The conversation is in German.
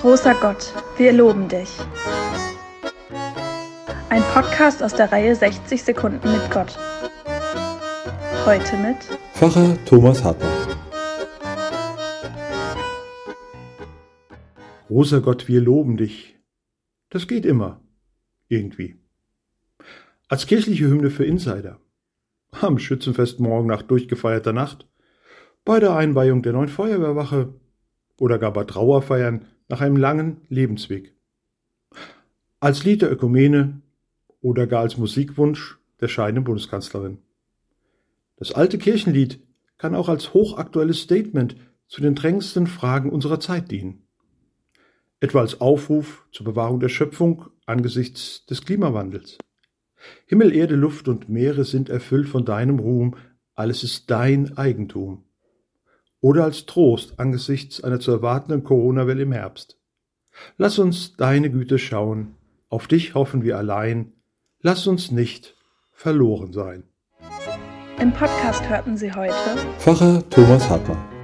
Großer Gott, wir loben dich. Ein Podcast aus der Reihe 60 Sekunden mit Gott. Heute mit Pfarrer Thomas Hartmann. Großer Gott, wir loben dich. Das geht immer. Irgendwie. Als kirchliche Hymne für Insider. Am Schützenfest morgen nach durchgefeierter Nacht. Bei der Einweihung der neuen Feuerwehrwache. Oder gar bei Trauerfeiern nach einem langen Lebensweg. Als Lied der Ökumene oder gar als Musikwunsch der scheidenden Bundeskanzlerin. Das alte Kirchenlied kann auch als hochaktuelles Statement zu den drängendsten Fragen unserer Zeit dienen. Etwa als Aufruf zur Bewahrung der Schöpfung angesichts des Klimawandels. Himmel, Erde, Luft und Meere sind erfüllt von deinem Ruhm, alles ist dein Eigentum oder als Trost angesichts einer zu erwartenden Corona-Welle im Herbst. Lass uns deine Güte schauen, auf dich hoffen wir allein, lass uns nicht verloren sein. Im Podcast hörten Sie heute Pfarrer Thomas Hartmann.